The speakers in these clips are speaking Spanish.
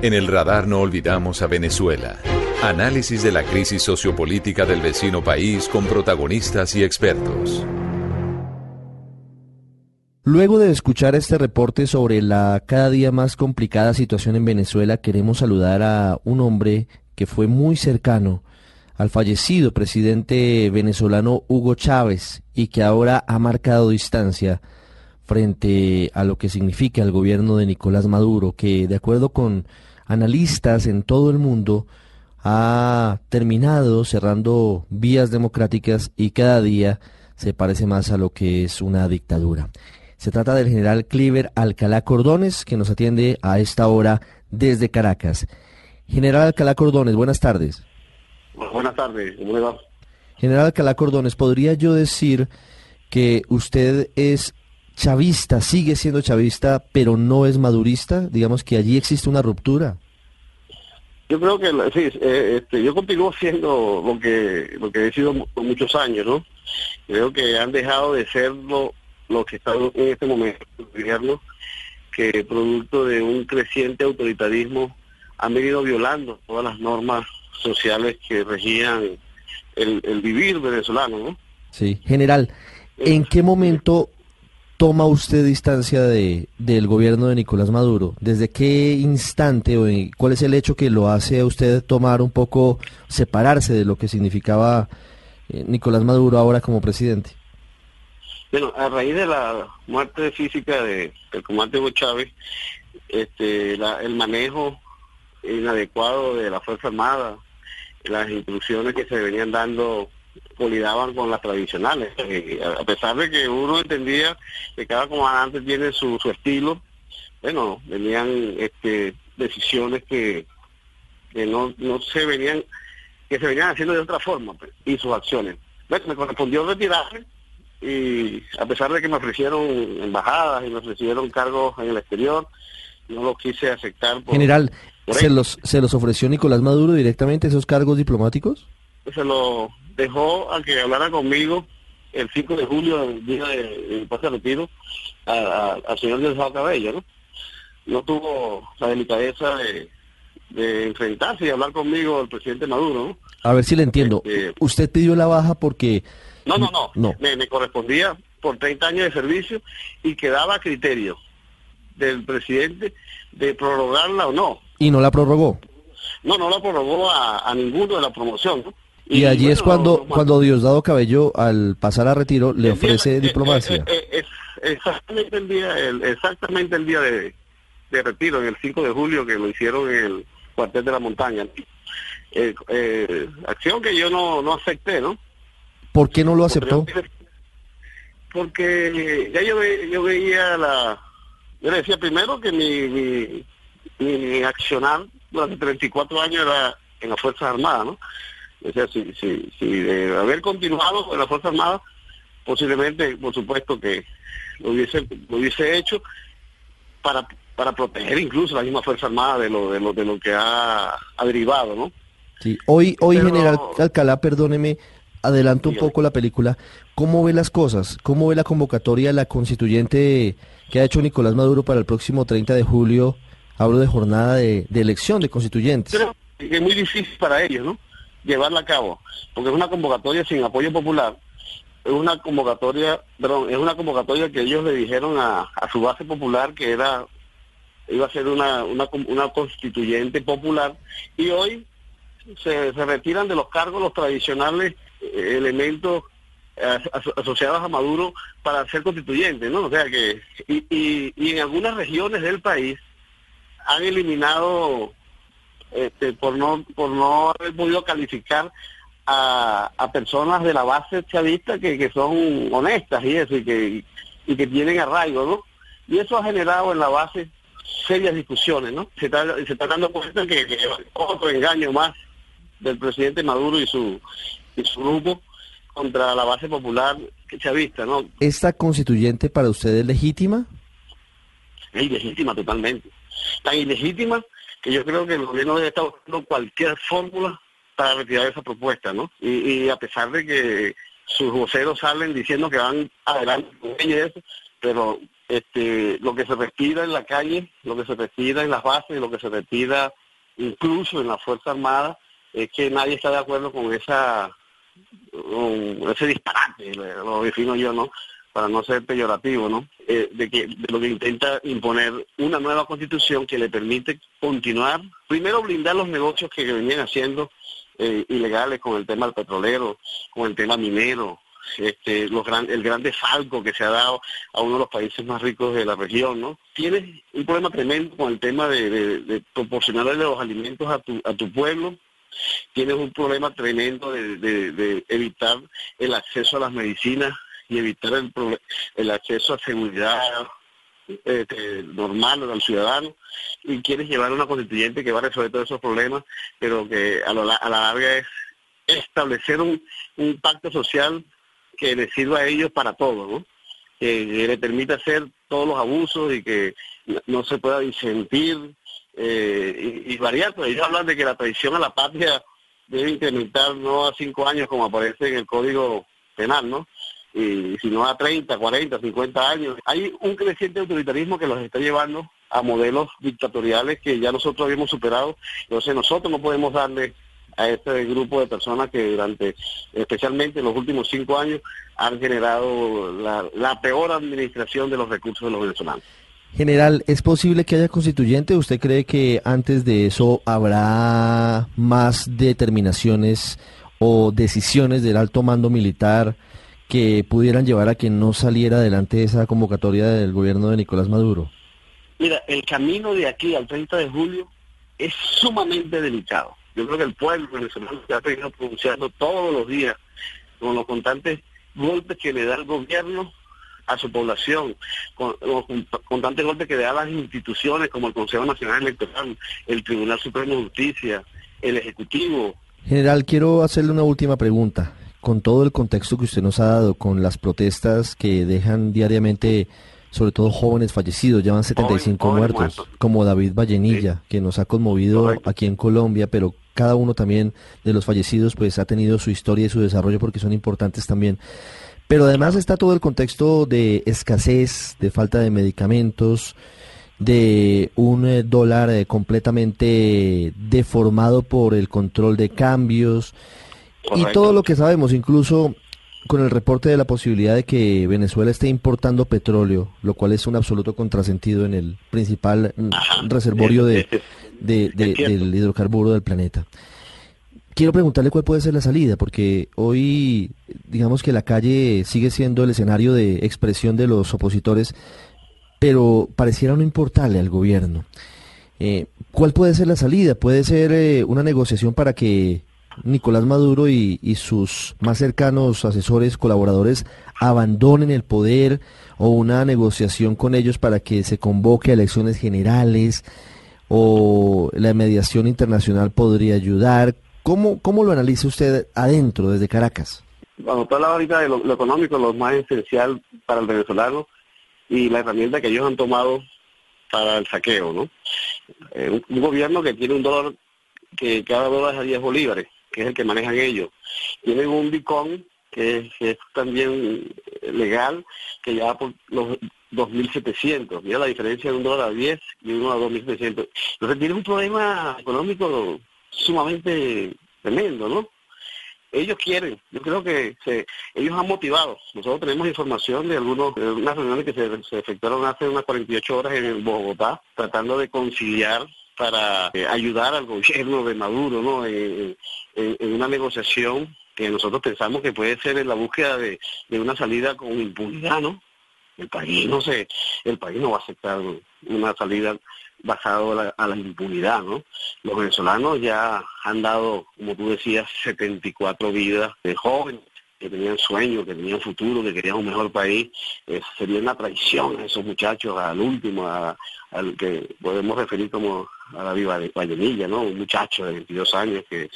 En el radar no olvidamos a Venezuela. Análisis de la crisis sociopolítica del vecino país con protagonistas y expertos. Luego de escuchar este reporte sobre la cada día más complicada situación en Venezuela, queremos saludar a un hombre que fue muy cercano al fallecido presidente venezolano Hugo Chávez y que ahora ha marcado distancia frente a lo que significa el gobierno de Nicolás Maduro, que de acuerdo con analistas en todo el mundo ha terminado cerrando vías democráticas y cada día se parece más a lo que es una dictadura. Se trata del general Cliver Alcalá Cordones, que nos atiende a esta hora desde Caracas. General Alcalá Cordones, buenas tardes. Buenas tardes, ¿cómo le va? General Alcalá Cordones, ¿podría yo decir que usted es chavista, sigue siendo chavista, pero no es madurista? Digamos que allí existe una ruptura. Yo creo que sí, eh, este, yo continúo siendo lo que lo que he sido por muchos años, ¿no? Creo que han dejado de ser lo, lo que están en este momento gobierno, que producto de un creciente autoritarismo han venido violando todas las normas sociales que regían el, el vivir venezolano, ¿no? Sí, general, ¿en qué momento toma usted distancia de, del gobierno de Nicolás Maduro? ¿Desde qué instante o cuál es el hecho que lo hace a usted tomar un poco, separarse de lo que significaba eh, Nicolás Maduro ahora como presidente? Bueno, a raíz de la muerte física de, del comandante Hugo Chávez, este, la, el manejo inadecuado de la Fuerza Armada, las instrucciones que se venían dando colidaban con las tradicionales. Eh, a pesar de que uno entendía que cada comandante tiene su, su estilo, bueno, venían este, decisiones que, que no, no se venían, que se venían haciendo de otra forma, pues, y sus acciones. Bueno, me correspondió retirarme y a pesar de que me ofrecieron embajadas y me ofrecieron cargos en el exterior, no lo quise aceptar. General, ¿se los, ¿se los ofreció Nicolás Maduro directamente esos cargos diplomáticos? Se lo dejó a que hablara conmigo el 5 de julio, el día del pase de retiro, al señor Diosdado Cabello, ¿no? No tuvo la delicadeza de, de enfrentarse y hablar conmigo el presidente Maduro, ¿no? A ver si le entiendo. Este, Usted pidió la baja porque... No, no, no. No. Me, me correspondía por 30 años de servicio y quedaba a criterio del presidente de prorrogarla o no. Y no la prorrogó. No, no la prorrogó a, a ninguno de la promoción. ¿no? Y, allí es cuando, cuando- cuando Diosdado Cabello, al pasar a retiro, le día- ofrece diplomacia. eh, eh, eh, exactamente el día, el- exactamente el día de, de retiro, en el 5 de julio, que lo hicieron en el cuartel de la montaña. Acción que yo no, no acepté, ¿no? ¿Por qué no lo aceptó? Porque ya yo, ve- yo veía la... Yo le decía primero que mi, mi, mi, mi accionar durante 34 años era en las Fuerzas Armadas, ¿no? O sea, si, si, si de haber continuado en las Fuerzas Armadas, posiblemente, por supuesto, que lo hubiese, lo hubiese hecho para, para proteger incluso la misma Fuerza Armada de lo, de lo, de lo que ha, ha derivado, ¿no? Sí. Hoy, hoy Pero- General Alcalá, perdóneme, adelanto un poco la película. ¿Cómo ve las cosas? ¿Cómo ve la convocatoria, la constituyente que ha hecho Nicolás Maduro para el próximo 30 de julio? Hablo de jornada de, de elección de constituyentes. creo que es muy difícil para ellos, ¿no? Llevarla a cabo, porque es una convocatoria sin apoyo popular, es una convocatoria, perdón, es una convocatoria que ellos le dijeron a, su base popular que era iba a ser una, una, una constituyente popular y hoy se, se retiran de los cargos los tradicionales eh, elementos eh, aso- asociados a Maduro para ser constituyentes, ¿no? O sea que y, y, y en algunas regiones del país han eliminado este, por no por no haber podido calificar a, a personas de la base chavista que, que son honestas y eso y que y que tienen arraigo, ¿no? Y eso ha generado en la base serias discusiones, ¿no? Se está, se está dando cuenta que, que otro engaño más del presidente Maduro y su, y su grupo contra la base popular chavista, ¿no? ¿Esta constituyente para usted es legítima? Es ilegítima totalmente. Tan ilegítima que yo creo que el gobierno debe estar buscando cualquier fórmula para retirar esa propuesta, ¿no? Y, y a pesar de que sus voceros salen diciendo que van adelante con ella y eso, pero este, lo que se respira en la calle, lo que se respira en las bases, lo que se respira incluso en la Fuerza Armada, es que nadie está de acuerdo con esa ese disparate, lo defino yo, ¿no? Para no ser peyorativo, ¿no? Eh, de que de lo que intenta imponer una nueva constitución que le permite continuar, primero blindar los negocios que venían haciendo eh, ilegales con el tema del petrolero, con el tema minero, este, los gran, el gran desfalco que se ha dado a uno de los países más ricos de la región, ¿no? Tienes un problema tremendo con el tema de, de, proporcionarle los alimentos a tu, a tu pueblo, tienes un problema tremendo de, evitar el acceso a las medicinas y evitar el, el acceso a seguridad este, normal al ciudadano y quieres llevar una constituyente que va a resolver todos esos problemas, pero que a, lo, a la larga es establecer un, un pacto social que les sirva a ellos para todo, ¿no? Que, que le permita hacer todos los abusos y que no se pueda disentir eh, y, y, variar. Pues ellos hablan de que la traición a la patria debe incrementar no a cinco años como aparece en el Código Penal, ¿no? Y, sino a 30, 40, 50 años. Hay un creciente autoritarismo que los está llevando a modelos dictatoriales que ya nosotros habíamos superado. Entonces nosotros no podemos darle a este grupo de personas que durante, especialmente en los últimos cinco años, han generado la, la peor administración de los recursos de los venezolanos. General, ¿es posible que haya constituyente? ¿Usted cree que antes de eso habrá más determinaciones o decisiones del alto mando militar que pudieran llevar a que no saliera adelante esa convocatoria del gobierno de Nicolás Maduro? Mira, el camino de aquí al 30 de julio es sumamente delicado. Yo creo que el pueblo venezolano se ha venido pronunciando todos los días con los constantes golpes que le da el gobierno a su población, con los constantes golpes que le da a las instituciones como el Consejo Nacional Electoral, el Tribunal Supremo de Justicia, el Ejecutivo. General, quiero hacerle una última pregunta. Con todo el contexto que usted nos ha dado, con las protestas que dejan diariamente sobre todo jóvenes fallecidos, ya van 75 joven, muertos, muertos, como David Vallenilla, sí. que nos ha conmovido Correcto. aquí en Colombia, pero cada uno también de los fallecidos pues ha tenido su historia y su desarrollo porque son importantes también. Pero además está todo el contexto de escasez, de falta de medicamentos, de un eh, dólar eh, completamente deformado por el control de cambios Correcto. y todo lo que sabemos, incluso con el reporte de la posibilidad de que Venezuela esté importando petróleo, lo cual es un absoluto contrasentido en el principal Ajá. reservorio de, de, de, del hidrocarburo del planeta. Quiero preguntarle cuál puede ser la salida, porque hoy digamos que la calle sigue siendo el escenario de expresión de los opositores, pero pareciera no importarle al gobierno. Eh, ¿Cuál puede ser la salida? ¿Puede ser eh, una negociación para que Nicolás Maduro y, sus más cercanos asesores, colaboradores, abandonen el poder o una negociación con ellos para que se convoque a elecciones generales o la mediación internacional podría ayudar. ¿Cómo, cómo lo analiza usted adentro, desde Caracas? Cuando usted habla ahorita de lo, lo, económico, lo más esencial para el venezolano y la herramienta que ellos han tomado para el saqueo, ¿no? Eh, un, un, gobierno que tiene un dólar que cada dólar es a 10 bolívares, que es el que manejan ellos. Tienen un BICON que es, es también legal, que ya por los 2.700. Mira la diferencia de un dólar a 10 y uno a 2.700. Entonces tiene un problema económico sumamente tremendo, ¿no? Ellos quieren, yo creo que se, ellos han motivado. Nosotros tenemos información de algunos, de unas reuniones que se, efectuaron hace unas 48 horas en Bogotá, tratando de conciliar para eh, ayudar al gobierno de Maduro, ¿no? En, en, en, una negociación que nosotros pensamos que puede ser en la búsqueda de, de una salida con impunidad, ¿no? El país no se, el país no va a aceptar una salida basado a la, impunidad, ¿no? Los venezolanos ya han dado, como tú decías, 74 vidas de jóvenes que tenían sueños, que tenían futuro, que querían un mejor país, eh, sería una traición a esos muchachos, al último, al que podemos referir como a la viva de Vallenilla, ¿no? Un muchacho de 22 años que,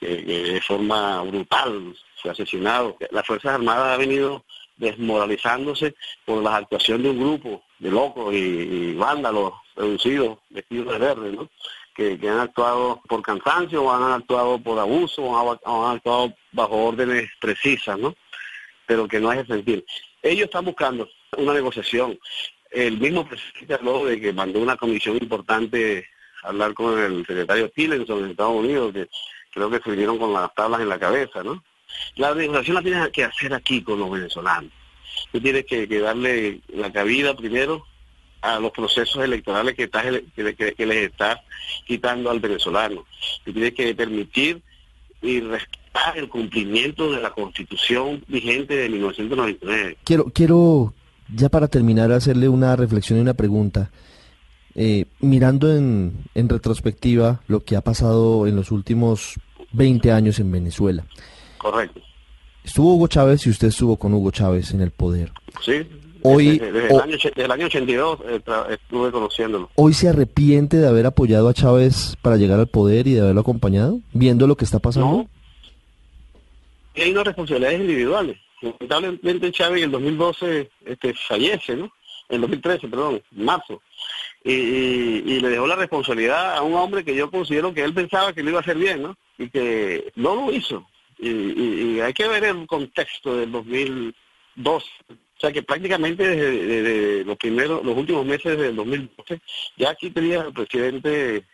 de forma brutal fue asesinado. Las Fuerzas Armadas han venido desmoralizándose por la actuación de un grupo de locos y, vándalos reducidos, vestidos de verde, ¿no? Que, han actuado por cansancio, o han actuado por abuso, o han, actuado bajo órdenes precisas, ¿no? Pero que no es sentir. Ellos están buscando una negociación. El mismo presidente habló de que mandó una comisión importante a hablar con el secretario Tillerson en Estados Unidos, que creo que se vinieron con las tablas en la cabeza, ¿no? La negociación la tienes que hacer aquí con los venezolanos. Tú tienes que, darle la cabida primero a los procesos electorales que, estás, que, les estás quitando al venezolano. Tú tienes que permitir y respetar el cumplimiento de la constitución vigente de 1999. Quiero, quiero ya para terminar hacerle una reflexión y una pregunta. Eh, mirando en, en retrospectiva lo que ha pasado en los últimos 20 años en Venezuela. Correcto. Estuvo Hugo Chávez y usted estuvo con Hugo Chávez en el poder. Sí. Hoy, desde, el, año, el, año, 82 eh, estuve conociéndolo. ¿Hoy se arrepiente de haber apoyado a Chávez para llegar al poder y de haberlo acompañado, viendo lo que está pasando? No. Y hay unas responsabilidades individuales. Lamentablemente Chávez en el 2012 este, fallece, ¿no? En 2013, perdón, en marzo. Y, y, le dejó la responsabilidad a un hombre que yo considero que él pensaba que lo iba a hacer bien, ¿no? Y que no lo hizo y, hay que ver el contexto del 2002. O sea que prácticamente desde, los primeros, los últimos meses del 2012, ya aquí tenía el presidente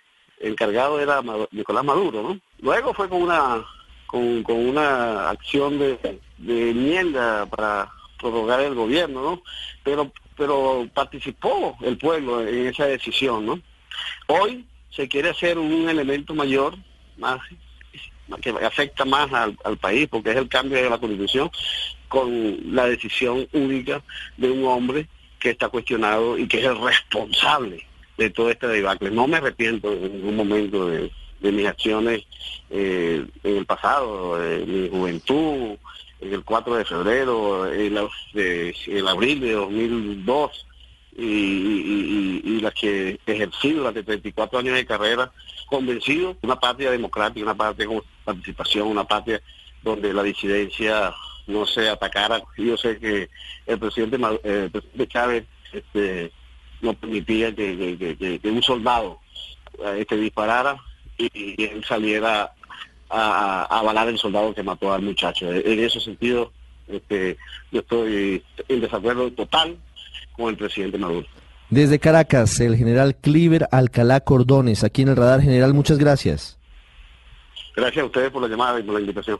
encargado era Nicolás Maduro, ¿no? Luego fue con una con, una acción de, de enmienda para prorrogar el gobierno, ¿no? Pero pero participó el pueblo en esa decisión, ¿no? Hoy se quiere hacer un elemento mayor, más que afecta más al, país, porque es el cambio de la constitución, con la decisión única de un hombre que está cuestionado y que es el responsable de todo este debacle. No me arrepiento en ningún momento de, mis acciones eh, en el pasado, en mi juventud, en el 4 de febrero, en, el abril de 2002, y, y, y, las que he ejercido durante 34 años de carrera, convencido, una patria democrática, una patria participación, una patria donde la disidencia no se atacara. Yo sé que el presidente, eh, Chávez este, no permitía que, un soldado este, disparara y, él saliera a, avalar el soldado que mató al muchacho. En ese sentido, este, yo estoy en desacuerdo total con el presidente Maduro. Desde Caracas, el general Cliver Alcalá Cordones, aquí en el radar general, muchas gracias. Gracias a ustedes por la llamada y por la invitación.